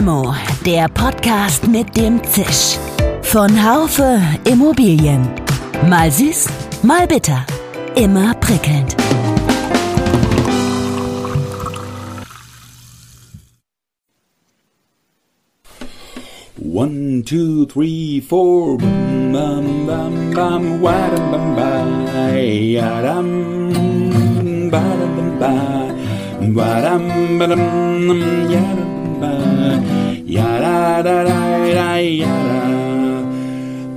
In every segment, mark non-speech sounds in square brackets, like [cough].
Limo, der Podcast mit dem Zisch. Von Haufe Immobilien. Mal süß, mal bitter. Immer prickelnd. One, two, three, four. Bum, bum, bum, wadum, bum, ba, yadam, badum, bum, ba, wadam, badum, yadam,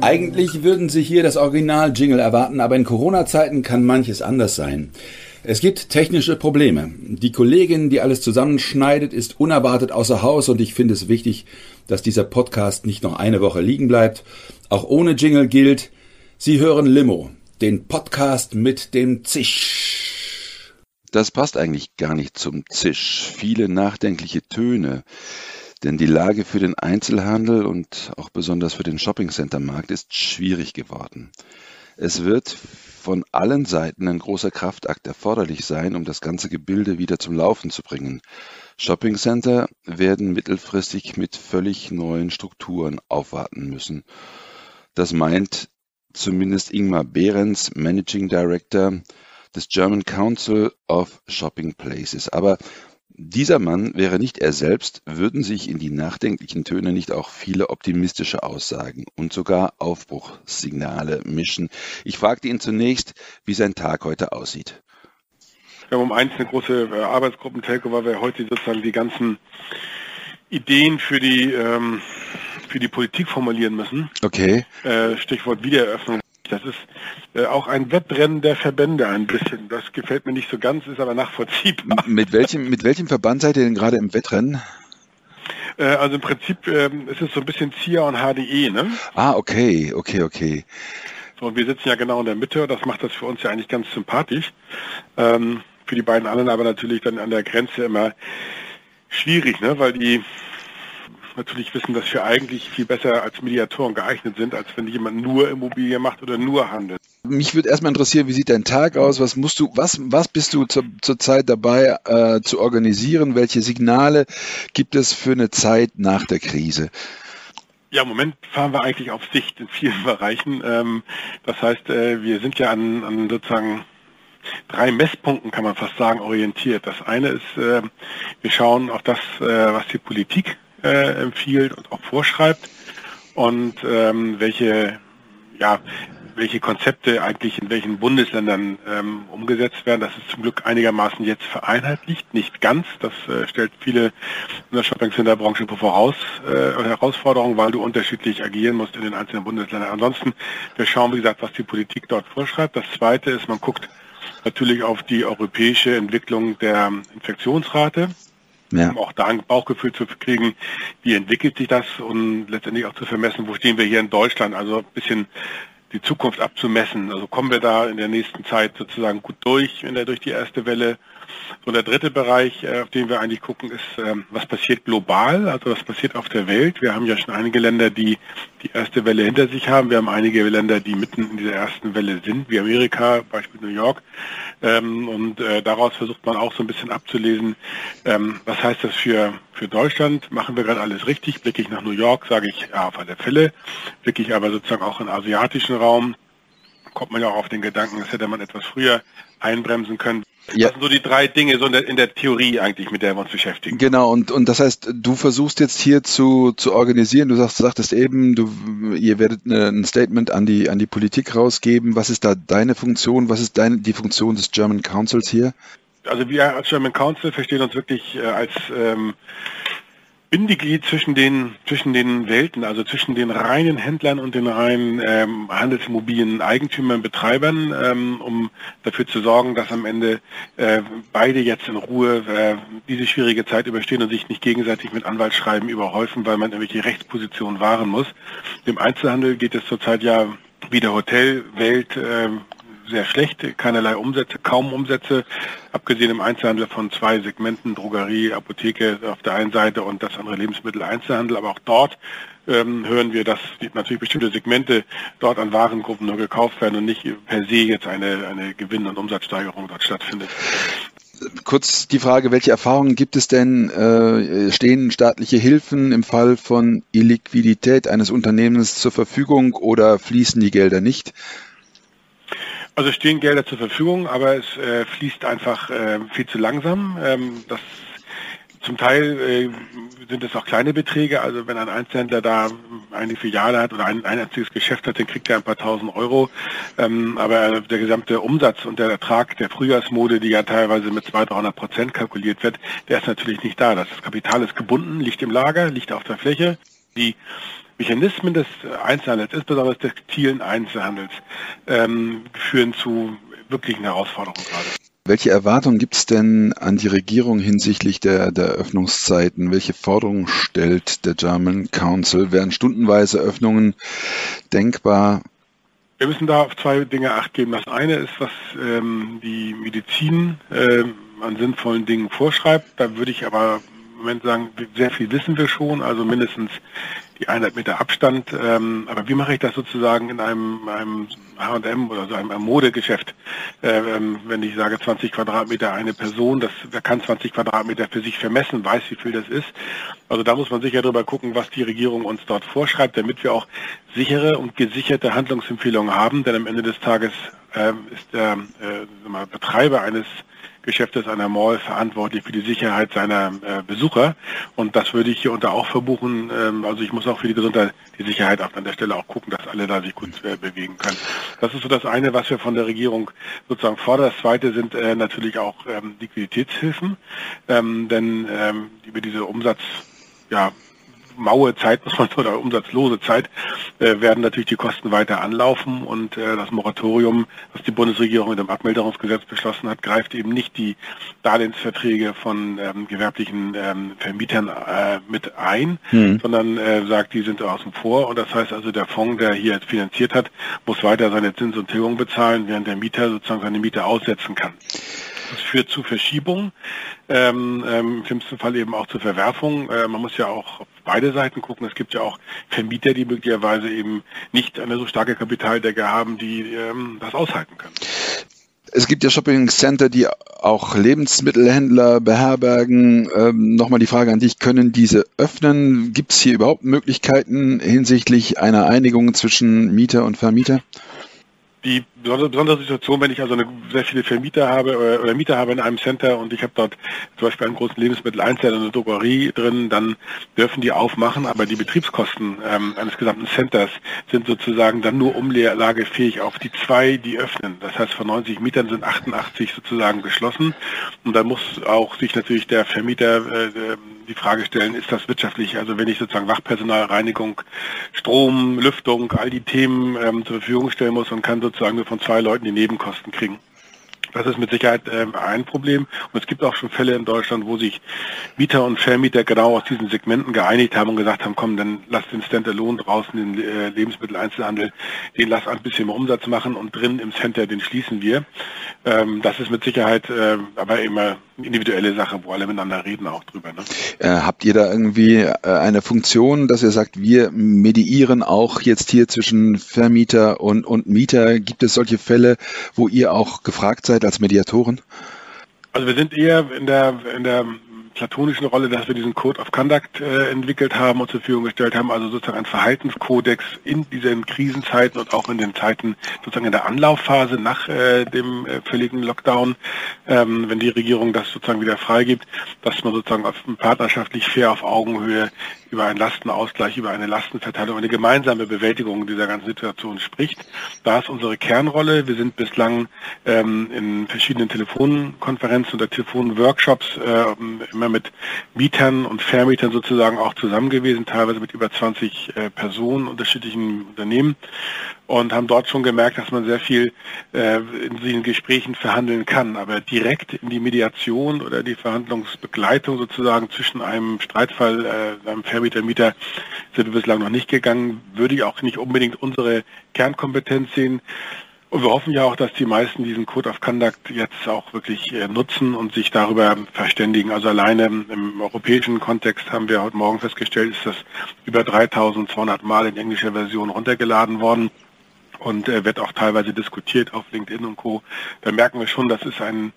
Eigentlich würden Sie hier das Original-Jingle erwarten, aber in Corona-Zeiten kann manches anders sein. Es gibt technische Probleme. Die Kollegin, die alles zusammenschneidet, ist unerwartet außer Haus und ich finde es wichtig, dass dieser Podcast nicht noch eine Woche liegen bleibt. Auch ohne Jingle gilt, Sie hören Limo, den Podcast mit dem Zisch. Das passt eigentlich gar nicht zum Zisch. Viele nachdenkliche Töne. Denn die Lage für den Einzelhandel und auch besonders für den Shoppingcenter-Markt ist schwierig geworden. Es wird von allen Seiten ein großer Kraftakt erforderlich sein, um das ganze Gebilde wieder zum Laufen zu bringen. Shoppingcenter werden mittelfristig mit völlig neuen Strukturen aufwarten müssen. Das meint zumindest Ingmar Behrens, Managing Director des German Council of Shopping Places. Aber dieser Mann wäre nicht er selbst, würden sich in die nachdenklichen Töne nicht auch viele optimistische Aussagen und sogar Aufbruchssignale mischen. Ich fragte ihn zunächst, wie sein Tag heute aussieht. Wir haben um eins eine große äh, Arbeitsgruppen-Telco, weil wir heute sozusagen die ganzen Ideen für die ähm, für die Politik formulieren müssen. Okay. Äh, Stichwort Wiedereröffnung das ist äh, auch ein Wettrennen der Verbände ein bisschen. Das gefällt mir nicht so ganz, ist aber nachvollziehbar. Mit welchem, mit welchem Verband seid ihr denn gerade im Wettrennen? Äh, also im Prinzip äh, ist es so ein bisschen ZIA und HDE, ne? Ah, okay, okay, okay. So, und wir sitzen ja genau in der Mitte, das macht das für uns ja eigentlich ganz sympathisch. Ähm, für die beiden anderen aber natürlich dann an der Grenze immer schwierig, ne? weil die natürlich wissen, dass wir eigentlich viel besser als Mediatoren geeignet sind, als wenn jemand nur Immobilie macht oder nur handelt. Mich würde erstmal interessieren, wie sieht dein Tag aus? Was musst du, was, was bist du zur, zur Zeit dabei äh, zu organisieren? Welche Signale gibt es für eine Zeit nach der Krise? Ja, im Moment fahren wir eigentlich auf Sicht in vielen [laughs] Bereichen. Ähm, das heißt, äh, wir sind ja an, an sozusagen drei Messpunkten, kann man fast sagen, orientiert. Das eine ist, äh, wir schauen auf das, äh, was die Politik äh, empfiehlt und auch vorschreibt und ähm, welche, ja, welche Konzepte eigentlich in welchen Bundesländern ähm, umgesetzt werden. Das ist zum Glück einigermaßen jetzt vereinheitlicht, nicht ganz. Das äh, stellt viele in der Shopping-Center-Branche voraus, äh, Herausforderungen, weil du unterschiedlich agieren musst in den einzelnen Bundesländern. Ansonsten, wir schauen, wie gesagt, was die Politik dort vorschreibt. Das Zweite ist, man guckt natürlich auf die europäische Entwicklung der Infektionsrate ja. um auch da ein Bauchgefühl zu kriegen, wie entwickelt sich das und letztendlich auch zu vermessen, wo stehen wir hier in Deutschland, also ein bisschen die Zukunft abzumessen. Also kommen wir da in der nächsten Zeit sozusagen gut durch, in der durch die erste Welle so der dritte Bereich, äh, auf den wir eigentlich gucken, ist, ähm, was passiert global, also was passiert auf der Welt. Wir haben ja schon einige Länder, die die erste Welle hinter sich haben. Wir haben einige Länder, die mitten in dieser ersten Welle sind, wie Amerika, Beispiel New York. Ähm, und äh, daraus versucht man auch so ein bisschen abzulesen, ähm, was heißt das für, für Deutschland? Machen wir gerade alles richtig? Blicke ich nach New York, sage ich ja auf alle Fälle. Blicke ich aber sozusagen auch in asiatischen Raum, kommt man ja auch auf den Gedanken, das hätte man etwas früher einbremsen können. Ja. Das sind so die drei Dinge so in der, in der, Theorie eigentlich, mit der wir uns beschäftigen. Genau, und, und das heißt, du versuchst jetzt hier zu, zu organisieren, du sagst, sagtest eben, du, ihr werdet ein Statement an die, an die Politik rausgeben. Was ist da deine Funktion? Was ist deine, die Funktion des German Councils hier? Also wir als German Council verstehen uns wirklich äh, als ähm, Bindeglied zwischen den, zwischen den Welten, also zwischen den reinen Händlern und den reinen ähm, Handelsimmobilien Eigentümern, Betreibern, ähm, um dafür zu sorgen, dass am Ende äh, beide jetzt in Ruhe äh, diese schwierige Zeit überstehen und sich nicht gegenseitig mit Anwaltsschreiben überhäufen, weil man irgendwelche Rechtspositionen wahren muss. Dem Einzelhandel geht es zurzeit ja wie der Hotelwelt äh, sehr schlecht, keinerlei Umsätze, kaum Umsätze, abgesehen im Einzelhandel von zwei Segmenten, Drogerie, Apotheke auf der einen Seite und das andere Lebensmittel-Einzelhandel. Aber auch dort ähm, hören wir, dass natürlich bestimmte Segmente dort an Warengruppen nur gekauft werden und nicht per se jetzt eine, eine Gewinn- und Umsatzsteigerung dort stattfindet. kurz die Frage, welche Erfahrungen gibt es denn? Äh, stehen staatliche Hilfen im Fall von Illiquidität eines Unternehmens zur Verfügung oder fließen die Gelder nicht? Also stehen Gelder zur Verfügung, aber es äh, fließt einfach äh, viel zu langsam. Ähm, das zum Teil äh, sind es auch kleine Beträge. Also wenn ein Einzelhändler da eine Filiale hat oder ein, ein einziges Geschäft hat, dann kriegt er ein paar tausend Euro. Ähm, aber der gesamte Umsatz und der Ertrag der Frühjahrsmode, die ja teilweise mit 200, 300 Prozent kalkuliert wird, der ist natürlich nicht da. Das Kapital ist gebunden, liegt im Lager, liegt auf der Fläche. Die Mechanismen des Einzelhandels, insbesondere des textilen Einzelhandels, ähm, führen zu wirklichen Herausforderungen gerade. Welche Erwartungen gibt es denn an die Regierung hinsichtlich der, der Öffnungszeiten? Welche Forderungen stellt der German Council? Wären stundenweise Öffnungen denkbar? Wir müssen da auf zwei Dinge acht geben. Das eine ist, was ähm, die Medizin äh, an sinnvollen Dingen vorschreibt. Da würde ich aber Moment sagen, sehr viel wissen wir schon, also mindestens die Einheit Meter Abstand. Ähm, aber wie mache ich das sozusagen in einem, einem H&M oder so einem, Modegeschäft? Äh, ähm, wenn ich sage 20 Quadratmeter eine Person, das, wer kann 20 Quadratmeter für sich vermessen, weiß, wie viel das ist. Also da muss man sicher drüber gucken, was die Regierung uns dort vorschreibt, damit wir auch sichere und gesicherte Handlungsempfehlungen haben. Denn am Ende des Tages äh, ist der äh, Betreiber eines Geschäftes einer Mall verantwortlich für die Sicherheit seiner äh, Besucher. Und das würde ich hier unter auch verbuchen. Ähm, also ich muss auch für die Gesundheit, die Sicherheit an der Stelle auch gucken, dass alle da sich gut äh, bewegen können. Das ist so das eine, was wir von der Regierung sozusagen fordern. Das zweite sind äh, natürlich auch ähm, Liquiditätshilfen. Ähm, denn ähm, über diese Umsatz ja, maue Zeit, muss man so, oder umsatzlose Zeit, äh, werden natürlich die Kosten weiter anlaufen und äh, das Moratorium, was die Bundesregierung mit dem Abmilderungsgesetz beschlossen hat, greift eben nicht die Darlehensverträge von ähm, gewerblichen ähm, Vermietern äh, mit ein, hm. sondern äh, sagt, die sind außen vor und das heißt also, der Fonds, der hier finanziert hat, muss weiter seine Zins und Tilgung bezahlen, während der Mieter sozusagen seine Miete aussetzen kann. Das führt zu Verschiebungen, ähm, ähm, im schlimmsten Fall eben auch zu Verwerfungen. Äh, man muss ja auch auf beide Seiten gucken. Es gibt ja auch Vermieter, die möglicherweise eben nicht eine so starke Kapitaldecke haben, die ähm, das aushalten können. Es gibt ja Shopping Center, die auch Lebensmittelhändler beherbergen. Ähm, Nochmal die Frage an dich, können diese öffnen? Gibt es hier überhaupt Möglichkeiten hinsichtlich einer Einigung zwischen Mieter und Vermieter? die besondere Situation, wenn ich also eine, sehr viele Vermieter habe oder, oder Mieter habe in einem Center und ich habe dort zum Beispiel einen großen Lebensmitteleinzelhändler und eine Drogerie drin, dann dürfen die aufmachen, aber die Betriebskosten ähm, eines gesamten Centers sind sozusagen dann nur umlagefähig auf die zwei, die öffnen. Das heißt, von 90 Mietern sind 88 sozusagen geschlossen und da muss auch sich natürlich der Vermieter äh, die Frage stellen, ist das wirtschaftlich? Also wenn ich sozusagen Wachpersonal, Reinigung, Strom, Lüftung, all die Themen ähm, zur Verfügung stellen muss und kann sozusagen nur von zwei Leuten die Nebenkosten kriegen. Das ist mit Sicherheit äh, ein Problem. Und es gibt auch schon Fälle in Deutschland, wo sich Mieter und Vermieter genau aus diesen Segmenten geeinigt haben und gesagt haben, komm, dann lass den Standalone draußen, den äh, Lebensmitteleinzelhandel, den lass ein bisschen mehr Umsatz machen und drin im Center, den schließen wir. Ähm, das ist mit Sicherheit äh, aber immer individuelle Sache, wo alle miteinander reden auch drüber. Ne? Äh, habt ihr da irgendwie äh, eine Funktion, dass ihr sagt, wir mediieren auch jetzt hier zwischen Vermieter und, und Mieter? Gibt es solche Fälle, wo ihr auch gefragt seid als Mediatoren? Also wir sind eher in der, in der platonischen Rolle, dass wir diesen Code of Conduct äh, entwickelt haben und zur Verfügung gestellt haben, also sozusagen ein Verhaltenskodex in diesen Krisenzeiten und auch in den Zeiten sozusagen in der Anlaufphase nach äh, dem äh, völligen Lockdown, ähm, wenn die Regierung das sozusagen wieder freigibt, dass man sozusagen auf, partnerschaftlich fair auf Augenhöhe über einen Lastenausgleich, über eine Lastenverteilung, eine gemeinsame Bewältigung dieser ganzen Situation spricht. Da ist unsere Kernrolle. Wir sind bislang ähm, in verschiedenen Telefonkonferenzen oder Telefonworkshops äh, immer mit Mietern und Vermietern sozusagen auch zusammen gewesen, teilweise mit über 20 äh, Personen unterschiedlichen Unternehmen und haben dort schon gemerkt, dass man sehr viel äh, in diesen Gesprächen verhandeln kann. Aber direkt in die Mediation oder die Verhandlungsbegleitung sozusagen zwischen einem Streitfall, äh, einem Vermieter-Mieter sind wir bislang noch nicht gegangen. Würde ich auch nicht unbedingt unsere Kernkompetenz sehen. Und wir hoffen ja auch, dass die meisten diesen Code of Conduct jetzt auch wirklich äh, nutzen und sich darüber verständigen. Also alleine im europäischen Kontext haben wir heute Morgen festgestellt, ist das über 3200 Mal in englischer Version runtergeladen worden. und äh, wird auch teilweise diskutiert auf LinkedIn und Co. Da merken wir schon, das ist ein,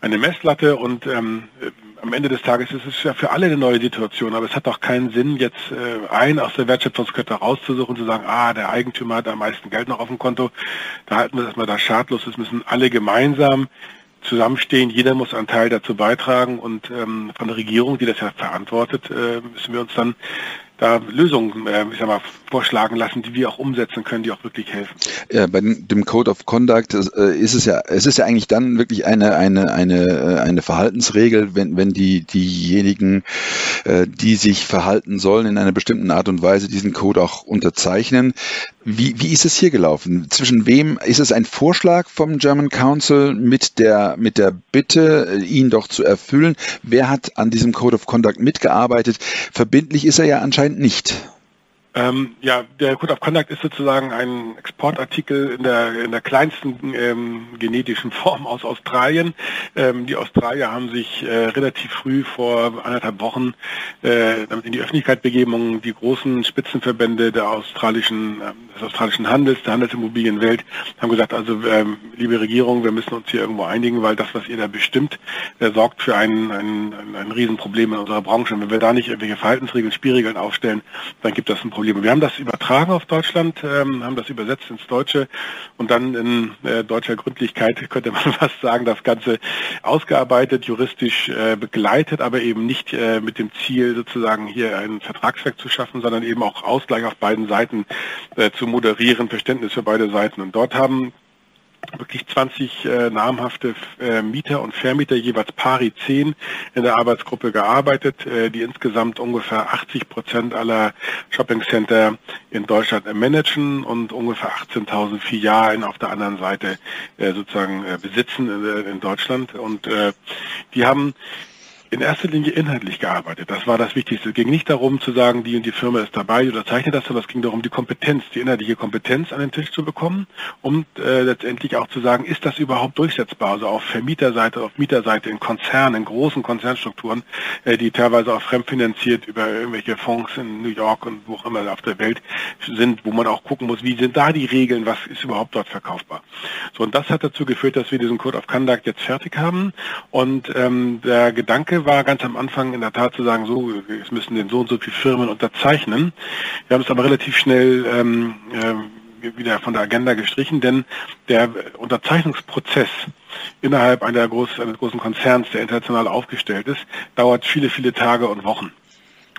eine Messlatte und ähm, äh, am Ende des Tages ist es ja für alle eine neue Situation, aber es hat auch keinen Sinn, jetzt äh, einen aus der Wertschöpfungskette rauszusuchen und zu sagen, ah, der Eigentümer hat am meisten Geld noch auf dem Konto, da halten wir das mal da schadlos, es müssen alle gemeinsam zusammenstehen, jeder muss einen Teil dazu beitragen. Und ähm, von der Regierung, die das ja verantwortet, äh, müssen wir uns dann da Lösungen, äh, ich sag mal, vorschlagen lassen, die wir auch umsetzen können, die auch wirklich helfen. Ja, bei dem Code of Conduct äh, ist es ja, es ist ja eigentlich dann wirklich eine eine eine äh, eine Verhaltensregel, wenn wenn die diejenigen, äh, die sich verhalten sollen in einer bestimmten Art und Weise, diesen Code auch unterzeichnen. Wie wie ist es hier gelaufen? Zwischen wem ist es ein Vorschlag vom German Council mit der mit der Bitte, ihn doch zu erfüllen? Wer hat an diesem Code of Conduct mitgearbeitet? Verbindlich ist er ja anscheinend nicht. Ähm, ja, der Code of Conduct ist sozusagen ein Exportartikel in der, in der kleinsten ähm, genetischen Form aus Australien. Ähm, die Australier haben sich äh, relativ früh vor anderthalb Wochen äh, damit in die Öffentlichkeit begeben und die großen Spitzenverbände der australischen, äh, des australischen Handels, der Handelsimmobilienwelt haben gesagt, also ähm, liebe Regierung, wir müssen uns hier irgendwo einigen, weil das, was ihr da bestimmt, äh, sorgt für ein, ein, ein Riesenproblem in unserer Branche. Und wenn wir da nicht irgendwelche Verhaltensregeln, Spielregeln aufstellen, dann gibt das ein Problem. Wir haben das übertragen auf Deutschland, ähm, haben das übersetzt ins Deutsche und dann in äh, deutscher Gründlichkeit [laughs] könnte man fast sagen, das Ganze ausgearbeitet, juristisch äh, begleitet, aber eben nicht äh, mit dem Ziel sozusagen hier ein Vertragswerk zu schaffen, sondern eben auch Ausgleich auf beiden Seiten äh, zu moderieren, Verständnis für beide Seiten. Und dort haben wirklich 20 äh, namhafte äh, Mieter und Vermieter, jeweils pari 10 in der Arbeitsgruppe gearbeitet, äh, die insgesamt ungefähr 80 Prozent aller Shoppingcenter in Deutschland managen und ungefähr 18.000 Filialen auf der anderen Seite äh, sozusagen äh, besitzen in, in Deutschland. Und äh, die haben in erster Linie inhaltlich gearbeitet. Das war das Wichtigste. Es ging nicht darum zu sagen, die und die Firma ist dabei oder zeichnet das, sondern es ging darum, die Kompetenz, die inhaltliche Kompetenz an den Tisch zu bekommen und äh, letztendlich auch zu sagen, ist das überhaupt durchsetzbar? Also auf Vermieterseite, auf Mieterseite, in Konzernen, in großen Konzernstrukturen, äh, die teilweise auch fremdfinanziert über irgendwelche Fonds in New York und wo auch immer auf der Welt sind, wo man auch gucken muss, wie sind da die Regeln, was ist überhaupt dort verkaufbar. So, und das hat dazu geführt, dass wir diesen Code of Conduct jetzt fertig haben und ähm, der Gedanke war ganz am Anfang in der Tat zu sagen, so, es müssen den so und so viele Firmen unterzeichnen. Wir haben es aber relativ schnell ähm, äh, wieder von der Agenda gestrichen, denn der Unterzeichnungsprozess innerhalb einer groß, eines großen Konzerns, der international aufgestellt ist, dauert viele, viele Tage und Wochen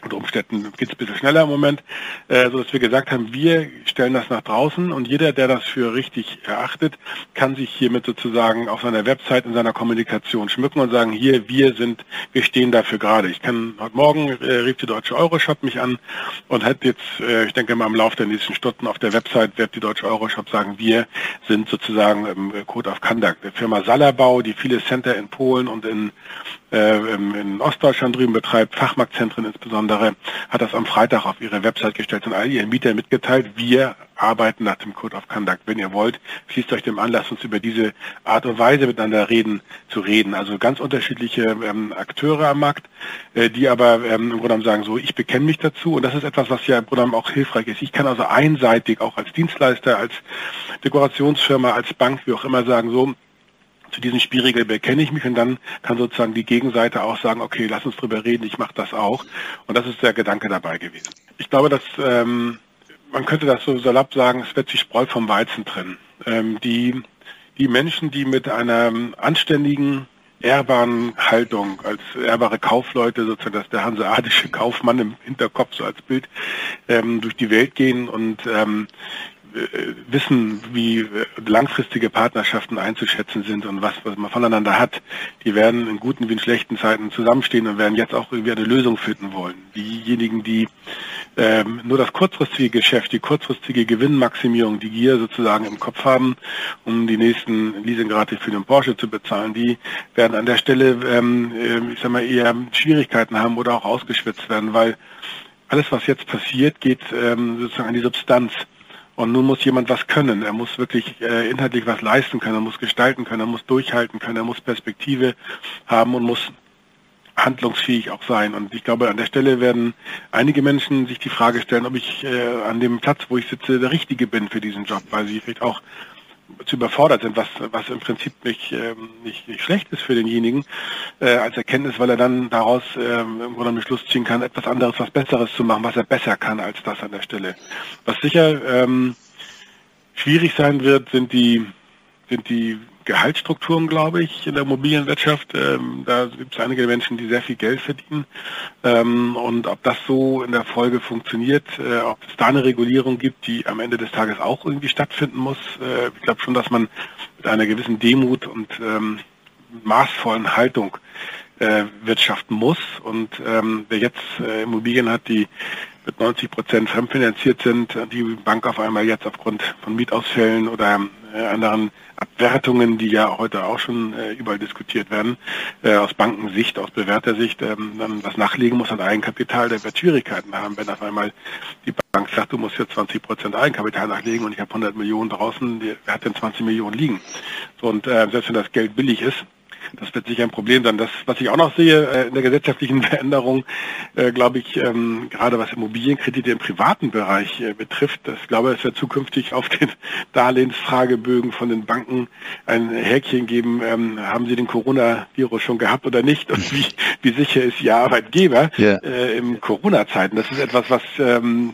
unter Umständen geht es ein bisschen schneller im Moment, äh, so dass wir gesagt haben, wir stellen das nach draußen und jeder, der das für richtig erachtet, kann sich hiermit sozusagen auf seiner Website in seiner Kommunikation schmücken und sagen, hier, wir sind, wir stehen dafür gerade. Ich kann heute Morgen äh, rief die Deutsche Euroshop mich an und hat jetzt, äh, ich denke mal im Laufe der nächsten Stunden auf der Website wird die Deutsche Euroshop sagen, wir sind sozusagen im Code of Conduct. Der Firma Salabau, die viele Center in Polen und in äh, in Ostdeutschland drüben betreibt, Fachmarktzentren insbesondere, hat das am Freitag auf ihre Website gestellt und all ihren Mietern mitgeteilt, wir arbeiten nach dem Code of Conduct. Wenn ihr wollt, schließt euch dem an, lasst uns über diese Art und Weise miteinander reden, zu reden. Also ganz unterschiedliche ähm, Akteure am Markt, äh, die aber ähm, im Grunde sagen, so, ich bekenne mich dazu und das ist etwas, was ja im Grunde auch hilfreich ist. Ich kann also einseitig auch als Dienstleister, als Dekorationsfirma, als Bank, wie auch immer sagen, so, zu diesen Spielregeln bekenne ich mich und dann kann sozusagen die Gegenseite auch sagen, okay, lass uns drüber reden, ich mache das auch. Und das ist der Gedanke dabei gewesen. Ich glaube, dass ähm, man könnte das so salopp sagen, es wird sich Spreu vom Weizen trennen. Ähm, die, die Menschen, die mit einer anständigen, ehrbaren Haltung, als ehrbare Kaufleute, sozusagen dass der hanseatische Kaufmann im Hinterkopf so als Bild ähm, durch die Welt gehen und ähm, äh, wissen, wie äh, langfristige Partnerschaften einzuschätzen sind und was, was man voneinander hat, die werden in guten wie in schlechten Zeiten zusammenstehen und werden jetzt auch irgendwie eine Lösung finden wollen. Diejenigen, die ähm, nur das kurzfristige Geschäft, die kurzfristige Gewinnmaximierung, die Gier sozusagen im Kopf haben, um die nächsten Leasingrate für den Porsche zu bezahlen, die werden an der Stelle, ähm, äh, ich sag mal, eher Schwierigkeiten haben oder auch ausgeschwitzt werden, weil alles, was jetzt passiert, geht ähm, sozusagen an die Substanz. Und nun muss jemand was können. Er muss wirklich äh, inhaltlich was leisten können. Er muss gestalten können. Er muss durchhalten können. Er muss Perspektive haben und muss handlungsfähig auch sein. Und ich glaube, an der Stelle werden einige Menschen sich die Frage stellen, ob ich äh, an dem Platz, wo ich sitze, der Richtige bin für diesen Job, weil sie vielleicht auch zu überfordert sind, was, was im Prinzip nicht, ähm, nicht, nicht schlecht ist für denjenigen äh, als Erkenntnis, weil er dann daraus ähm, im Grunde Schluss ziehen kann, etwas anderes, was Besseres zu machen, was er besser kann als das an der Stelle. Was sicher ähm, schwierig sein wird, sind die, sind die Gehaltsstrukturen, glaube ich, in der Immobilienwirtschaft. Ähm, da gibt es einige Menschen, die sehr viel Geld verdienen. Ähm, und ob das so in der Folge funktioniert, äh, ob es da eine Regulierung gibt, die am Ende des Tages auch irgendwie stattfinden muss. Äh, ich glaube schon, dass man mit einer gewissen Demut und ähm, maßvollen Haltung äh, wirtschaften muss. Und ähm, wer jetzt äh, Immobilien hat, die mit 90 Prozent fremdfinanziert sind, die Bank auf einmal jetzt aufgrund von Mietausfällen oder äh, anderen Abwertungen, die ja heute auch schon äh, überall diskutiert werden, äh, aus Bankensicht, aus Bewertersicht, ähm, dann was nachlegen muss an Eigenkapital, der wird Schwierigkeiten haben, wenn auf einmal die Bank sagt, du musst jetzt 20 Prozent Eigenkapital nachlegen und ich habe 100 Millionen draußen, wer hat denn 20 Millionen liegen? So, und selbst wenn das Geld billig ist, das wird sicher ein Problem sein. Das, was ich auch noch sehe äh, in der gesellschaftlichen [laughs] Veränderung, äh, glaube ich, ähm, gerade was Immobilienkredite im privaten Bereich äh, betrifft, das glaube ich, es wird zukünftig auf den [laughs] Darlehensfragebögen von den Banken ein Häkchen geben, ähm, haben Sie den Coronavirus schon gehabt oder nicht und wie, [laughs] wie sicher ist Ihr Arbeitgeber yeah. äh, im Corona-Zeiten. Das ist etwas, was ähm,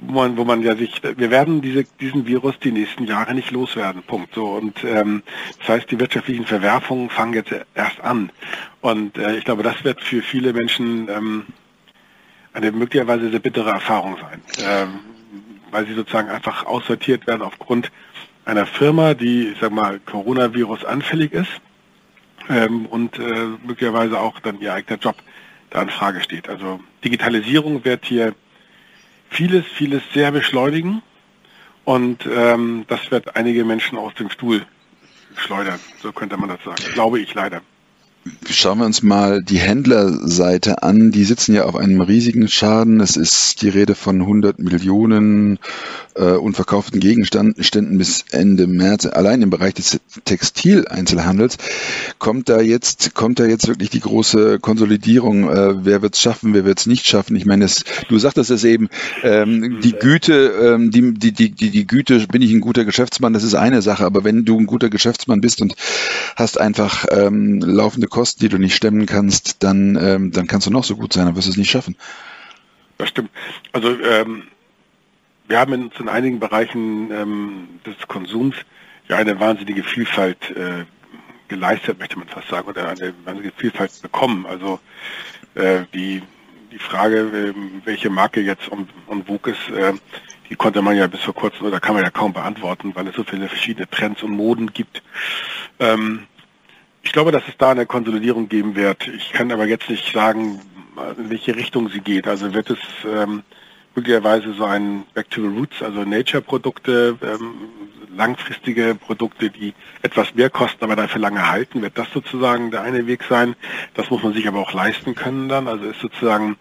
wo man, wo man ja sich, wir werden diese, diesen Virus die nächsten Jahre nicht loswerden. Punkt. So und ähm, das heißt, die wirtschaftlichen Verwerfungen fangen jetzt erst an. Und äh, ich glaube, das wird für viele Menschen ähm, eine möglicherweise sehr bittere Erfahrung sein, ähm, weil sie sozusagen einfach aussortiert werden aufgrund einer Firma, die, ich sag mal, Coronavirus anfällig ist ähm, und äh, möglicherweise auch dann ihr eigener Job da in Frage steht. Also Digitalisierung wird hier vieles, vieles sehr beschleunigen. Und ähm, das wird einige Menschen aus dem Stuhl schleudern, so könnte man das sagen, glaube ich leider. Schauen wir uns mal die Händlerseite an. Die sitzen ja auf einem riesigen Schaden. Es ist die Rede von 100 Millionen äh, unverkauften Gegenständen bis Ende März. Allein im Bereich des Textileinzelhandels kommt da jetzt kommt da jetzt wirklich die große Konsolidierung. Äh, wer wird es schaffen? Wer wird es nicht schaffen? Ich meine, es, du sagtest es eben. Ähm, die Güte, ähm, die, die, die, die, die Güte, bin ich ein guter Geschäftsmann? Das ist eine Sache. Aber wenn du ein guter Geschäftsmann bist und hast einfach ähm, laufende Kosten, die du nicht stemmen kannst, dann, ähm, dann kannst du noch so gut sein, dann wirst du es nicht schaffen. Das stimmt. Also ähm, wir haben uns in einigen Bereichen ähm, des Konsums ja eine wahnsinnige Vielfalt äh, geleistet, möchte man fast sagen, oder eine wahnsinnige Vielfalt bekommen. Also äh, die, die Frage, äh, welche Marke jetzt um, um Vogue ist, äh, die konnte man ja bis vor kurzem oder kann man ja kaum beantworten, weil es so viele verschiedene Trends und Moden gibt. Ähm, ich glaube, dass es da eine Konsolidierung geben wird. Ich kann aber jetzt nicht sagen, in welche Richtung sie geht. Also wird es ähm, möglicherweise so ein Back to the Roots, also Nature-Produkte, ähm, langfristige Produkte, die etwas mehr kosten, aber dafür lange halten, wird das sozusagen der eine Weg sein. Das muss man sich aber auch leisten können dann. Also ist sozusagen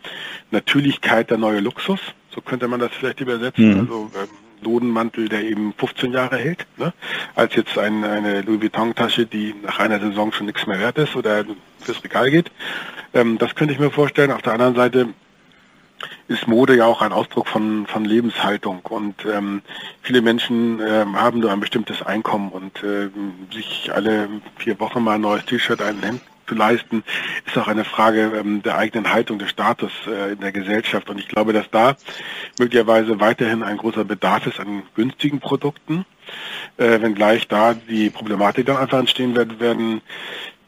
Natürlichkeit der neue Luxus. So könnte man das vielleicht übersetzen. Mhm. Also ähm, Lodenmantel, der eben 15 Jahre hält, ne? als jetzt ein, eine Louis Vuitton-Tasche, die nach einer Saison schon nichts mehr wert ist oder fürs Regal geht. Ähm, das könnte ich mir vorstellen. Auf der anderen Seite ist Mode ja auch ein Ausdruck von, von Lebenshaltung und ähm, viele Menschen ähm, haben nur ein bestimmtes Einkommen und äh, sich alle vier Wochen mal ein neues T-Shirt, ein Hemd zu leisten, ist auch eine Frage ähm, der eigenen Haltung des Status äh, in der Gesellschaft. Und ich glaube, dass da möglicherweise weiterhin ein großer Bedarf ist an günstigen Produkten, äh, wenngleich da die Problematik dann einfach entstehen wird, werden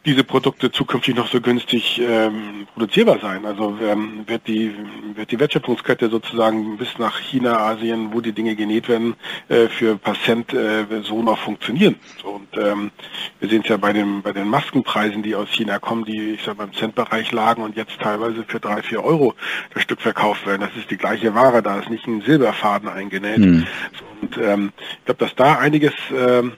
diese Produkte zukünftig noch so günstig ähm, produzierbar sein? Also ähm, wird, die, wird die Wertschöpfungskette sozusagen bis nach China, Asien, wo die Dinge genäht werden, äh, für Patient äh, so noch funktionieren? So, und ähm, wir sehen es ja bei, dem, bei den Maskenpreisen, die aus China kommen, die ich sag, beim Centbereich lagen und jetzt teilweise für drei, vier Euro das Stück verkauft werden. Das ist die gleiche Ware, da ist nicht ein Silberfaden eingenäht. Mhm. So, und ähm, ich glaube, dass da einiges... Ähm,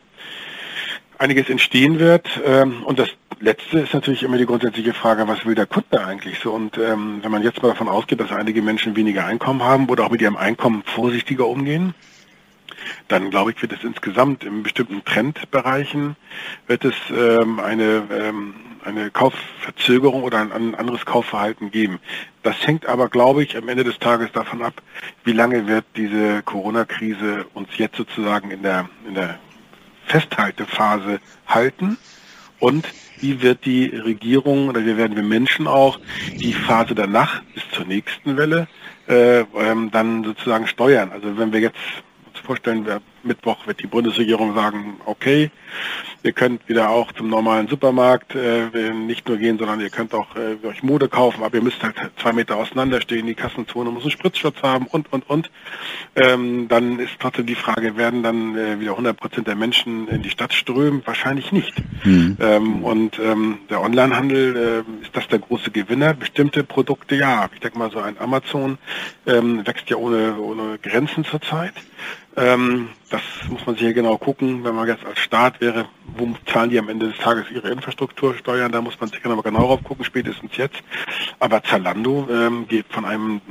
einiges entstehen wird. Ähm, und das Letzte ist natürlich immer die grundsätzliche Frage, was will der Kunde eigentlich so? Und ähm, wenn man jetzt mal davon ausgeht, dass einige Menschen weniger Einkommen haben oder auch mit ihrem Einkommen vorsichtiger umgehen, dann glaube ich, wird es insgesamt in bestimmten Trendbereichen wird es ähm, eine ähm, eine Kaufverzögerung oder ein, anderes Kaufverhalten geben. Das hängt aber, glaube ich, am Ende des Tages davon ab, wie lange wird diese Corona-Krise uns jetzt sozusagen in der in der Festhaltephase halten und wie wird die Regierung oder wie werden wir Menschen auch die Phase danach bis zur nächsten Welle äh, ähm, dann sozusagen steuern. Also wenn wir jetzt uns vorstellen, wir Mittwoch wird die Bundesregierung sagen, okay, ihr könnt wieder auch zum normalen Supermarkt äh, nicht nur gehen, sondern ihr könnt auch äh, euch Mode kaufen, aber ihr müsst halt zwei Meter auseinander stehen, die Kassenzone muss einen Spritzschutz haben und, und, und. Ähm, dann ist trotzdem die Frage, werden dann äh, wieder 100 Prozent der Menschen in die Stadt strömen? Wahrscheinlich nicht. Mhm. Ähm, und ähm, der Onlinehandel, äh, ist das der große Gewinner? Bestimmte Produkte, ja. Ich denke mal, so ein Amazon ähm, wächst ja ohne, ohne Grenzen zurzeit. Ähm, das muss man sich hier genau gucken. Wenn man jetzt als Staat wäre, wo zahlen die am Ende des Tages ihre Infrastruktursteuern? Da muss man sich genau genau drauf gucken, spätestens jetzt. Aber Zalando ähm, geht von einem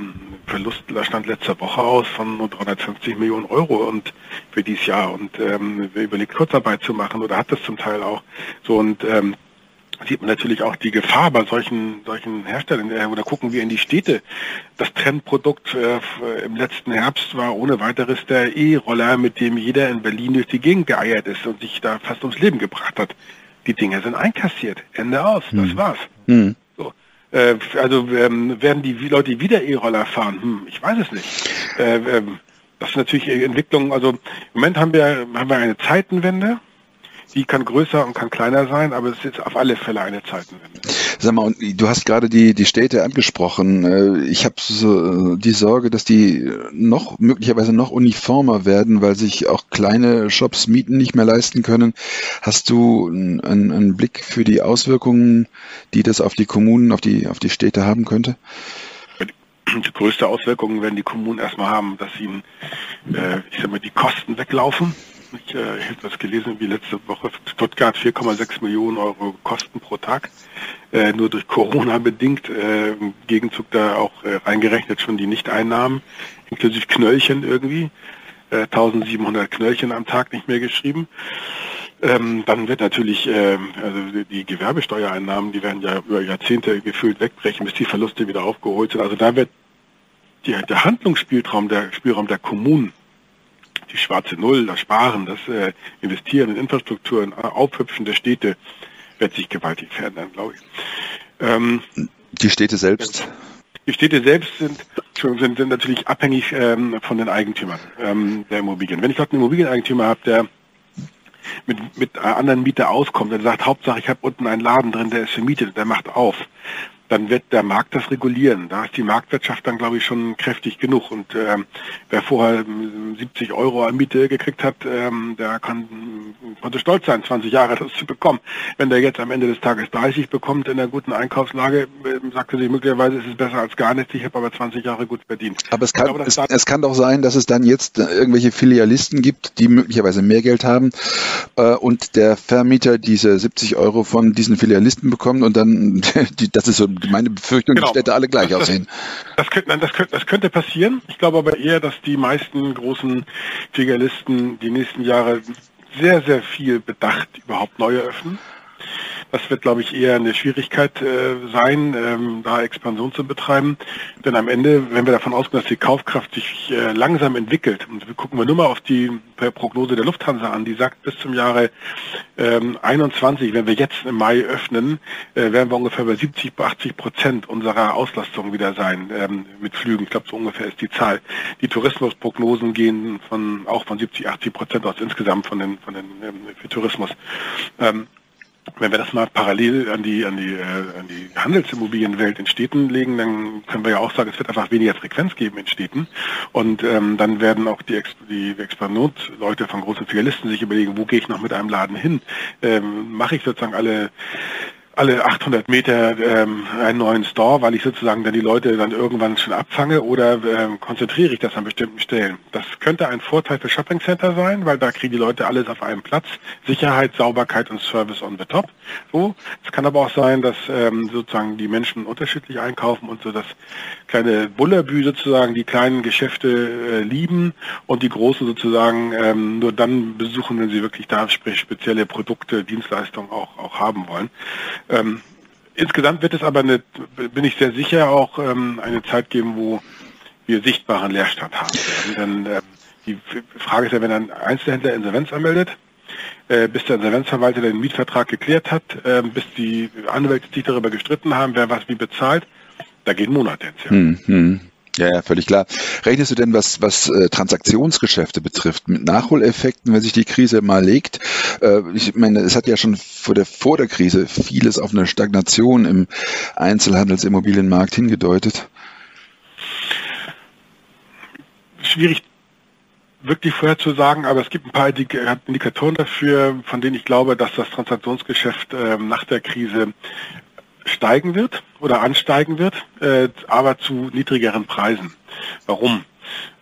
Verlust, da stand letzte Woche aus, von nur 350 Millionen Euro und für dieses Jahr und ähm, überlegt Kurzarbeit zu machen oder hat das zum Teil auch so und ähm, sieht man natürlich auch die Gefahr bei solchen, solchen Herstellern. Äh, oder gucken wir in die Städte. Das Trendprodukt äh, im letzten Herbst war ohne weiteres der E-Roller, mit dem jeder in Berlin durch die Gegend geeiert ist und sich da fast ums Leben gebracht hat. Die Dinger sind einkassiert. Ende aus. Hm. Das war's. Hm. So. Äh, also ähm, werden die Leute wieder E-Roller fahren? Hm, ich weiß es nicht. Äh, ähm, das ist natürlich Entwicklung. Also im Moment haben wir, haben wir eine Zeitenwende die kann größer und kann kleiner sein, aber es ist auf alle Fälle eine Zeitenwende. Sag mal, und du hast gerade die, die Städte angesprochen. Äh, ich habe so die Sorge, dass die noch möglicherweise noch uniformer werden, weil sich auch kleine Shops Mieten nicht mehr leisten können. Hast du einen, einen Blick für die Auswirkungen, die das auf die Kommunen, auf die, auf die Städte haben könnte? Die größte Auswirkung werden die Kommunen erstmal haben, dass ihnen, äh, ich sag mal, die Kosten weglaufen. Ich, habe das gelesen wie letzte Woche. Stuttgart 4,6 Millionen Euro Kosten pro Tag. Äh, nur durch Corona bedingt. Äh, Im Gegenzug da auch äh, reingerechnet schon die Nichteinnahmen, inklusive Knöllchen irgendwie. Äh, 1700 Knöllchen am Tag nicht mehr geschrieben. Ähm, dann wird natürlich, äh, also die Gewerbesteuereinnahmen, die werden ja über Jahrzehnte gefühlt wegbrechen, bis die Verluste wieder aufgeholt sind. Also da wird die, der Handlungsspielraum der Spielraum der Kommunen die schwarze Null, das Sparen, das äh, Investieren in Infrastruktur, in Aufhüpfen der Städte wird sich gewaltig verändern, glaube ich. Ähm, die Städte selbst? Die Städte selbst sind, sind, sind natürlich abhängig ähm, von den Eigentümern ähm, der Immobilien. Wenn ich dort einen Immobilieneigentümer habe, der mit, mit anderen Mieter auskommt, der sagt, Hauptsache ich habe unten einen Laden drin, der ist vermietet, der macht auf, dann wird der Markt das regulieren. Da ist die Marktwirtschaft dann, glaube ich, schon kräftig genug. Und ähm, wer vorher 70 Euro an Miete gekriegt hat, ähm, der kann, konnte stolz sein, 20 Jahre das zu bekommen. Wenn der jetzt am Ende des Tages 30 bekommt in einer guten Einkaufslage, äh, sagt er sich möglicherweise, ist es besser als gar nichts. Ich habe aber 20 Jahre gut verdient. Aber es kann, glaube, es, es, kann doch sein, dass es dann jetzt irgendwelche Filialisten gibt, die möglicherweise mehr Geld haben äh, und der Vermieter diese 70 Euro von diesen Filialisten bekommt und dann, [laughs] die, das ist so meine Befürchtung, genau. die Städte alle gleich das, aussehen. Das, das, könnte, das, könnte, das könnte passieren. Ich glaube aber eher, dass die meisten großen Filialisten die nächsten Jahre sehr, sehr viel bedacht überhaupt neu eröffnen. Das wird, glaube ich, eher eine Schwierigkeit äh, sein, ähm, da Expansion zu betreiben. Denn am Ende, wenn wir davon ausgehen, dass die Kaufkraft sich äh, langsam entwickelt, und wir gucken wir nur mal auf die Prognose der Lufthansa an, die sagt, bis zum Jahre ähm, 21, wenn wir jetzt im Mai öffnen, äh, werden wir ungefähr bei 70, 80 Prozent unserer Auslastung wieder sein ähm, mit Flügen. Ich glaube, so ungefähr ist die Zahl. Die Tourismusprognosen gehen von auch von 70, 80 Prozent aus insgesamt von den, von den ähm, für Tourismus. Ähm, wenn wir das mal parallel an die, an die, äh, an die Handelsimmobilienwelt in Städten legen, dann können wir ja auch sagen, es wird einfach weniger Frequenz geben in Städten. Und ähm, dann werden auch die, Ex die Expansionsleute von großen Filialisten sich überlegen, wo gehe ich noch mit einem Laden hin? Ähm, Mache ich sozusagen alle alle 800 Meter ähm, einen neuen Store, weil ich sozusagen dann die Leute dann irgendwann schon abfange oder ähm, konzentriere ich das an bestimmten Stellen. Das könnte ein Vorteil für Shopping Center sein, weil da kriegen die Leute alles auf einem Platz. Sicherheit, Sauberkeit und Service on the top. So. Es kann aber auch sein, dass ähm, sozusagen die Menschen unterschiedlich einkaufen und so das kleine Bullerbü sozusagen die kleinen Geschäfte äh, lieben und die großen sozusagen ähm, nur dann besuchen, wenn sie wirklich da spezielle Produkte, Dienstleistungen auch, auch haben wollen. Ähm, insgesamt wird es aber, eine, bin ich sehr sicher, auch ähm, eine Zeit geben, wo wir sichtbaren Leerstand haben werden. Denn, äh, die Frage ist ja, wenn ein Einzelhändler Insolvenz anmeldet, äh, bis der Insolvenzverwalter den Mietvertrag geklärt hat, äh, bis die Anwälte sich darüber gestritten haben, wer was wie bezahlt, da gehen Monate ins Jahr. Hm, hm. Ja, ja, völlig klar. Rechnest du denn, was, was äh, Transaktionsgeschäfte betrifft, mit Nachholeffekten, wenn sich die Krise mal legt? Äh, ich meine, es hat ja schon vor der, vor der Krise vieles auf eine Stagnation im Einzelhandelsimmobilienmarkt hingedeutet. Schwierig wirklich vorher zu sagen, aber es gibt ein paar Indikatoren dafür, von denen ich glaube, dass das Transaktionsgeschäft äh, nach der Krise steigen wird oder ansteigen wird, äh, aber zu niedrigeren Preisen. Warum?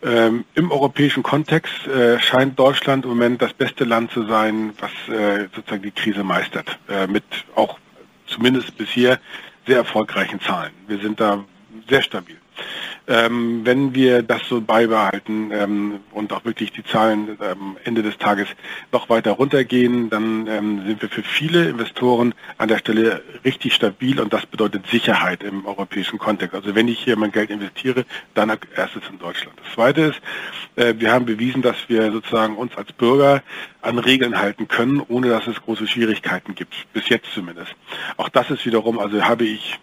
Ähm, Im europäischen Kontext äh, scheint Deutschland im Moment das beste Land zu sein, was äh, sozusagen die Krise meistert, äh, mit auch zumindest bisher sehr erfolgreichen Zahlen. Wir sind da sehr stabil. Ähm, wenn wir das so beibehalten ähm, und auch wirklich die Zahlen ähm, Ende des Tages noch weiter runtergehen, dann ähm, sind wir für viele Investoren an der Stelle richtig stabil und das bedeutet Sicherheit im europäischen Kontext. Also wenn ich hier mein Geld investiere, dann erstes in Deutschland. Das Zweite ist, äh, wir haben bewiesen, dass wir sozusagen uns als Bürger an Regeln halten können, ohne dass es große Schwierigkeiten gibt. Bis jetzt zumindest. Auch das ist wiederum, also habe ich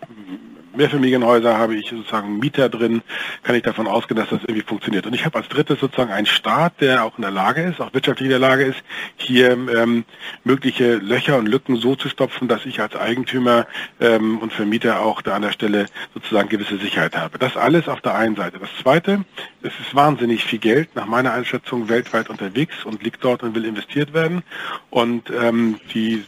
Mehrfamilienhäuser habe ich sozusagen Mieter drin, kann ich davon ausgehen, dass das irgendwie funktioniert. Und ich habe als drittes sozusagen einen Staat, der auch in der Lage ist, auch wirtschaftlich in der Lage ist, hier ähm, mögliche Löcher und Lücken so zu stopfen, dass ich als Eigentümer ähm, und Vermieter auch da an der Stelle sozusagen gewisse Sicherheit habe. Das alles auf der einen Seite. Das zweite, es ist wahnsinnig viel Geld, nach meiner Einschätzung weltweit unterwegs und liegt dort und will investiert werden. Und ähm, die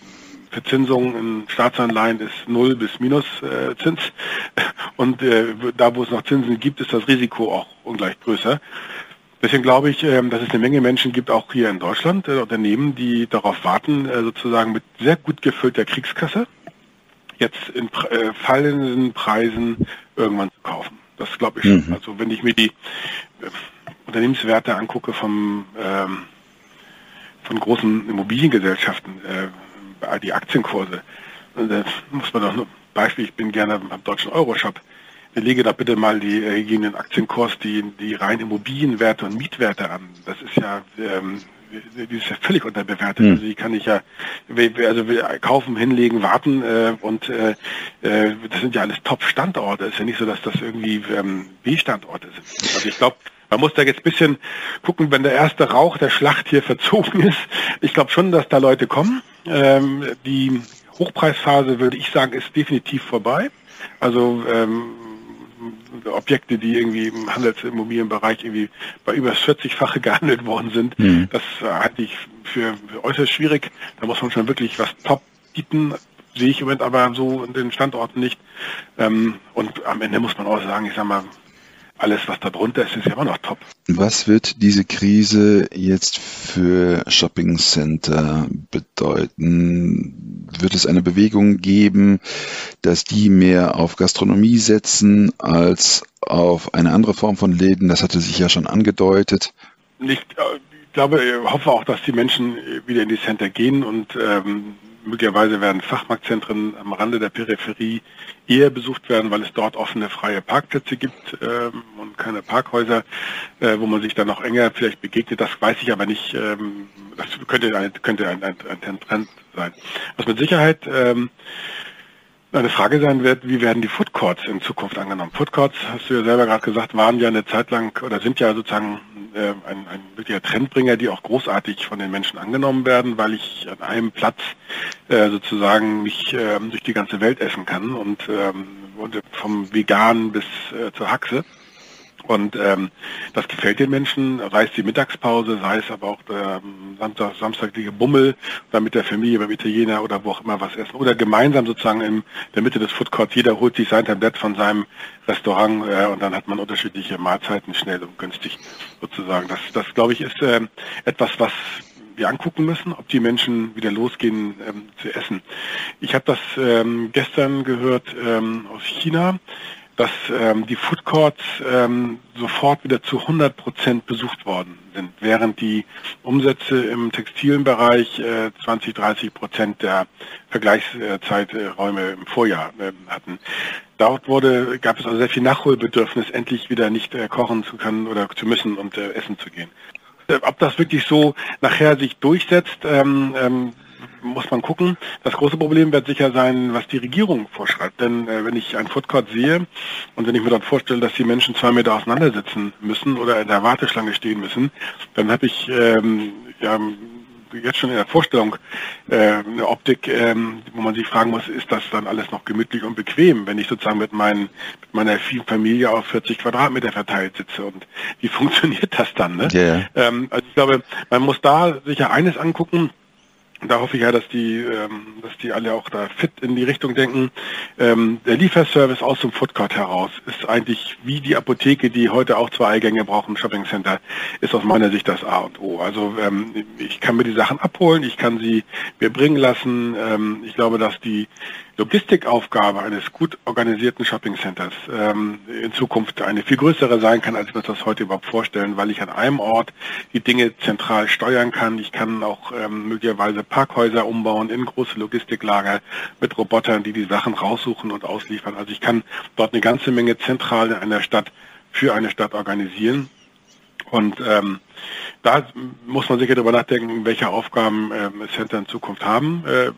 Verzinsung in Staatsanleihen ist Null bis Minuszins. Äh, [laughs] und äh, da, wo es noch Zinsen gibt, ist das Risiko auch ungleich größer. Deswegen glaube ich, äh, dass es eine Menge Menschen gibt, auch hier in Deutschland, äh, Unternehmen, die darauf warten, äh, sozusagen mit sehr gut gefüllter Kriegskasse jetzt in äh, fallenden Preisen irgendwann zu kaufen. Das glaube ich schon. Mhm. Also wenn ich mir die Unternehmenswerte angucke vom, ähm, von großen Immobiliengesellschaften, äh, die Aktienkurse. Da muss man doch nur, Beispiel, ich bin gerne beim deutschen Euroshop. Lege da bitte mal die äh, gegebenen Aktienkurs, die, die rein Immobilienwerte und Mietwerte an. Das ist ja, ähm, die ist ja völlig unterbewertet. Hm. Also die kann ich ja, also kaufen, hinlegen, warten äh, und äh, äh, das sind ja alles Top-Standorte. Ist ja nicht so, dass das irgendwie ähm, B-Standorte sind. Also ich glaube, man muss da jetzt ein bisschen gucken, wenn der erste Rauch der Schlacht hier verzogen ist. Ich glaube schon, dass da Leute kommen. Ähm, die Hochpreisphase, würde ich sagen, ist definitiv vorbei. Also ähm, Objekte, die irgendwie im Handelsimmobilienbereich irgendwie bei über 40-fache [laughs] gehandelt worden sind, mhm. das halte ich für, für äußerst schwierig. Da muss man schon wirklich was top bieten, sehe ich im Moment aber so in den Standorten nicht. Ähm, und am Ende muss man auch sagen, ich sag mal, alles, was da drunter ist, ist ja immer noch top. Was wird diese Krise jetzt für Shopping Center bedeuten? Wird es eine Bewegung geben, dass die mehr auf Gastronomie setzen als auf eine andere Form von Läden? Das hatte sich ja schon angedeutet. Ich glaube, ich hoffe auch, dass die Menschen wieder in die Center gehen und ähm, möglicherweise werden Fachmarktzentren am Rande der Peripherie eher besucht werden, weil es dort offene freie Parkplätze gibt ähm, und keine Parkhäuser, äh, wo man sich dann noch enger vielleicht begegnet. Das weiß ich aber nicht. Ähm, das könnte ein, könnte ein, ein, ein Trend sein. Was mit Sicherheit ähm, eine Frage sein wird, wie werden die Food Courts in Zukunft angenommen? Food Courts, hast du ja selber gerade gesagt, waren ja eine Zeit lang oder sind ja sozusagen äh, ein, ein wirklicher Trendbringer, die auch großartig von den Menschen angenommen werden, weil ich an einem Platz äh, sozusagen mich äh, durch die ganze Welt essen kann und, ähm, und vom Vegan bis äh, zur Haxe. Und ähm, das gefällt den Menschen, es die Mittagspause, sei es aber auch der Samstag, samstagliche Bummel oder mit der Familie beim Italiener oder wo auch immer was essen. Oder gemeinsam sozusagen in der Mitte des Foodcourts, jeder holt sich sein Tablett von seinem Restaurant äh, und dann hat man unterschiedliche Mahlzeiten schnell und günstig sozusagen. Das, das glaube ich, ist äh, etwas, was wir angucken müssen, ob die Menschen wieder losgehen ähm, zu essen. Ich habe das ähm, gestern gehört ähm, aus China dass ähm, die Food Courts ähm, sofort wieder zu 100 Prozent besucht worden sind, während die Umsätze im textilen Bereich äh, 20, 30 Prozent der Vergleichszeiträume im Vorjahr äh, hatten. Dort wurde, gab es also sehr viel Nachholbedürfnis, endlich wieder nicht äh, kochen zu können oder zu müssen und äh, essen zu gehen. Äh, ob das wirklich so nachher sich durchsetzt, ähm, ähm, muss man gucken. Das große Problem wird sicher sein, was die Regierung vorschreibt. Denn äh, wenn ich ein Foodcourt sehe und wenn ich mir dort vorstelle, dass die Menschen zwei Meter auseinandersitzen müssen oder in der Warteschlange stehen müssen, dann habe ich ähm, ja, jetzt schon in der Vorstellung äh, eine Optik, ähm, wo man sich fragen muss, ist das dann alles noch gemütlich und bequem, wenn ich sozusagen mit, meinen, mit meiner Familie auf 40 Quadratmeter verteilt sitze und wie [laughs] funktioniert das dann? Ne? Yeah. Ähm, also ich glaube, man muss da sicher eines angucken, da hoffe ich ja, dass die, ähm, dass die alle auch da fit in die Richtung denken. Ähm, der Lieferservice aus dem Foodcourt heraus ist eigentlich wie die Apotheke, die heute auch zwei Eingänge braucht im Shoppingcenter, ist aus meiner Sicht das A und O. Also ähm, ich kann mir die Sachen abholen, ich kann sie mir bringen lassen. Ähm, ich glaube, dass die Logistikaufgabe eines gut organisierten Shoppingcenters ähm, in Zukunft eine viel größere sein kann, als wir uns das heute überhaupt vorstellen, weil ich an einem Ort die Dinge zentral steuern kann. Ich kann auch ähm, möglicherweise Parkhäuser umbauen in große Logistiklager mit Robotern, die die Sachen raussuchen und ausliefern. Also ich kann dort eine ganze Menge zentral in einer Stadt für eine Stadt organisieren. Und ähm, da muss man sicher darüber nachdenken, welche Aufgaben ähm, Center in Zukunft haben. Äh,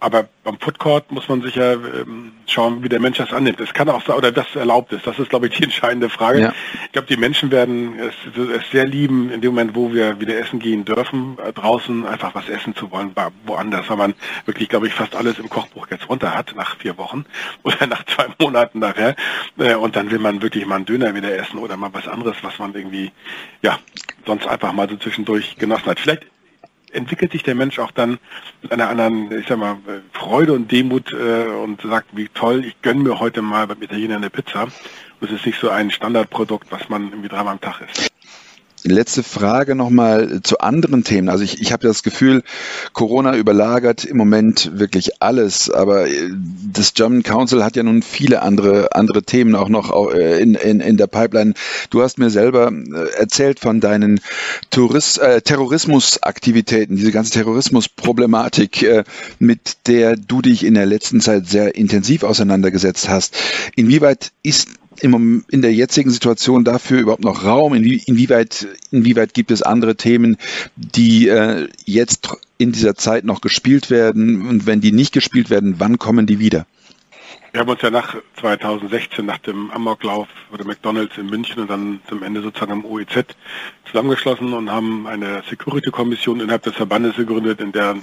aber beim Foodcourt muss man sicher ähm, schauen, wie der Mensch das annimmt. Es kann auch sein, oder das erlaubt ist. Das ist, glaube ich, die [laughs] entscheidende Frage. Ja. Ich glaube, die Menschen werden es, es, sehr lieben, in dem Moment, wo wir wieder essen gehen dürfen, äh, draußen einfach was essen zu wollen, woanders, weil man wirklich, glaube ich, fast alles im Kochbuch jetzt runter hat, nach vier Wochen [laughs] oder nach zwei Monaten nachher. Äh, und dann will man wirklich mal einen Döner wieder essen oder mal was anderes, was man irgendwie, ja, sonst einfach mal so zwischendurch genossen hat. Vielleicht entwickelt sich der Mensch auch dann mit einer anderen, ich sag mal, Freude und Demut äh, und sagt, wie toll, ich gönne mir heute mal beim Italiener eine Pizza. Und es ist nicht so ein Standardprodukt, was man irgendwie dreimal am Tag isst. Letzte Frage nochmal zu anderen Themen. Also ich, ich habe das Gefühl, Corona überlagert im Moment wirklich alles, aber äh, das German Council hat ja nun viele andere, andere Themen auch noch äh, in, in, in der Pipeline. Du hast mir selber äh, erzählt von deinen Tourist, äh, Terrorismusaktivitäten, diese ganze Terrorismusproblematik, äh, mit der du dich in der letzten Zeit sehr intensiv auseinandergesetzt hast. Inwieweit ist in der jetzigen Situation dafür überhaupt noch Raum? Inwie, inwieweit, inwieweit gibt es andere Themen, die äh, jetzt in dieser Zeit noch gespielt werden? Und wenn die nicht gespielt werden, wann kommen die wieder? Wir haben uns ja nach 2016, nach dem Amoklauf oder McDonalds in München und dann zum Ende sozusagen am OEZ zusammengeschlossen und haben eine Security-Kommission innerhalb des Verbandes gegründet, in der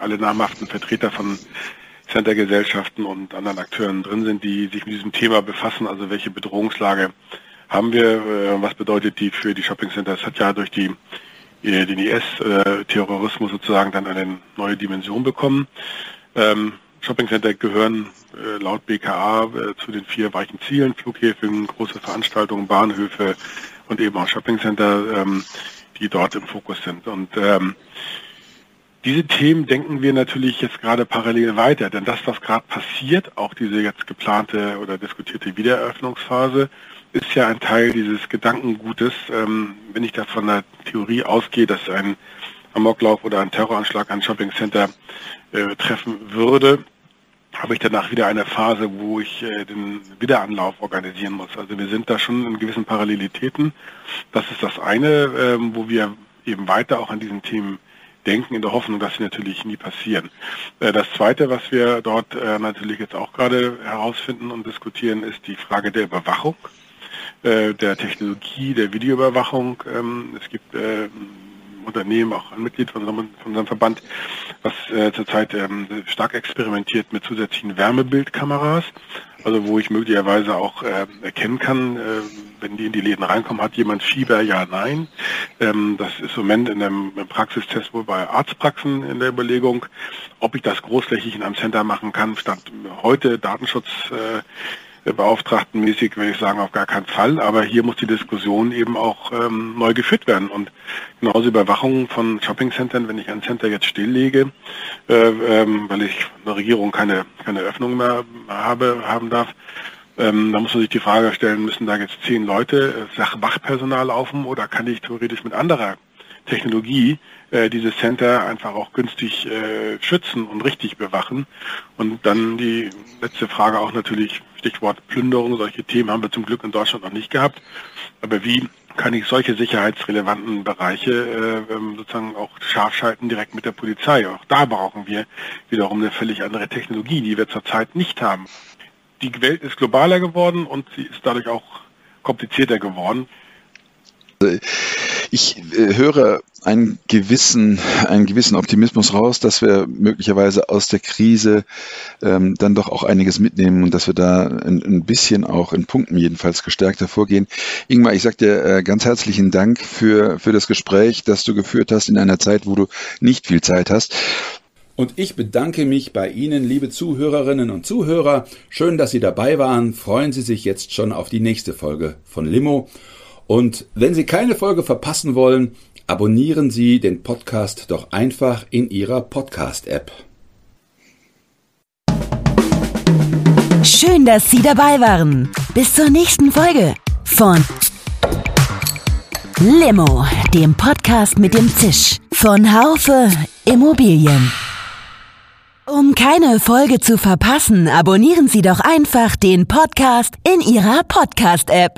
alle namhaften Vertreter von Center-Gesellschaften und anderen Akteuren drin sind, die sich mit diesem Thema befassen. Also welche Bedrohungslage haben wir, äh, was bedeutet die für die Shopping Center? Es hat ja durch die äh, den IS-Terrorismus sozusagen dann eine neue Dimension bekommen. Ähm, Shopping Center gehören äh, laut BKA äh, zu den vier weichen Zielen, Flughäfen, große Veranstaltungen, Bahnhöfe und eben auch Shopping Center, ähm, die dort im Fokus sind. Und ähm, diese Themen denken wir natürlich jetzt gerade parallel weiter, denn das, was gerade passiert, auch diese jetzt geplante oder diskutierte Wiedereröffnungsphase, ist ja ein Teil dieses Gedankengutes. Ähm, wenn ich da von der Theorie ausgehe, dass ein Amoklauf oder ein Terroranschlag ein Shoppingcenter äh, treffen würde, habe ich danach wieder eine Phase, wo ich äh, den Wiederanlauf organisieren muss. Also wir sind da schon in gewissen Parallelitäten. Das ist das eine, äh, wo wir eben weiter auch an diesen Themen denken, in der Hoffnung, dass sie natürlich nie passieren. Äh, das Zweite, was wir dort äh, natürlich jetzt auch gerade herausfinden und diskutieren, ist die Frage der Überwachung, äh, der Technologie, der Videoüberwachung. Ähm, es gibt Unternehmen, auch ein Mitglied von unserem, von unserem Verband, was äh, zurzeit ähm, stark experimentiert mit zusätzlichen Wärmebildkameras. Also wo ich möglicherweise auch äh, erkennen kann, äh, wenn die in die Läden reinkommen, hat jemand Fieber, ja, nein. Ähm, das ist im Moment in einem Praxistest wohl bei Arztpraxen in der Überlegung, ob ich das großflächig in einem Center machen kann, statt heute Datenschutz äh, Beauftragtenmäßig würde ich sagen, auf gar keinen Fall. Aber hier muss die Diskussion eben auch ähm, neu geführt werden. Und genauso Überwachung von Shoppingcentern, wenn ich ein Center jetzt stilllege, äh, ähm, weil ich eine Regierung keine, keine Öffnung mehr habe, haben darf, ähm, da muss man sich die Frage stellen, müssen da jetzt zehn Leute äh, Wachpersonal laufen oder kann ich theoretisch mit anderer Technologie äh, dieses Center einfach auch günstig äh, schützen und richtig bewachen. Und dann die letzte Frage auch natürlich, Stichwort Plünderung, solche Themen haben wir zum Glück in Deutschland noch nicht gehabt. Aber wie kann ich solche sicherheitsrelevanten Bereiche äh, ähm, sozusagen auch scharf schalten direkt mit der Polizei? Auch da brauchen wir wiederum eine völlig andere Technologie, die wir zurzeit nicht haben. Die Welt ist globaler geworden und sie ist dadurch auch komplizierter geworden. Ich äh, höre einen gewissen, einen gewissen Optimismus raus, dass wir möglicherweise aus der Krise ähm, dann doch auch einiges mitnehmen und dass wir da ein, ein, bisschen auch in Punkten jedenfalls gestärkt hervorgehen. Ingmar, ich sage dir äh, ganz herzlichen Dank für, für das Gespräch, das du geführt hast in einer Zeit, wo du nicht viel Zeit hast. Und ich bedanke mich bei Ihnen, liebe Zuhörerinnen und Zuhörer. Schön, dass Sie dabei waren. Freuen Sie sich jetzt schon auf die nächste Folge von Limo. Und wenn Sie keine Folge verpassen wollen, abonnieren Sie den Podcast doch einfach in Ihrer Podcast-App. Schön, dass Sie dabei waren. Bis zur nächsten Folge von Limo, dem Podcast mit dem Zisch von Haufe Immobilien. Um keine Folge zu verpassen, abonnieren Sie doch einfach den Podcast in Ihrer Podcast-App.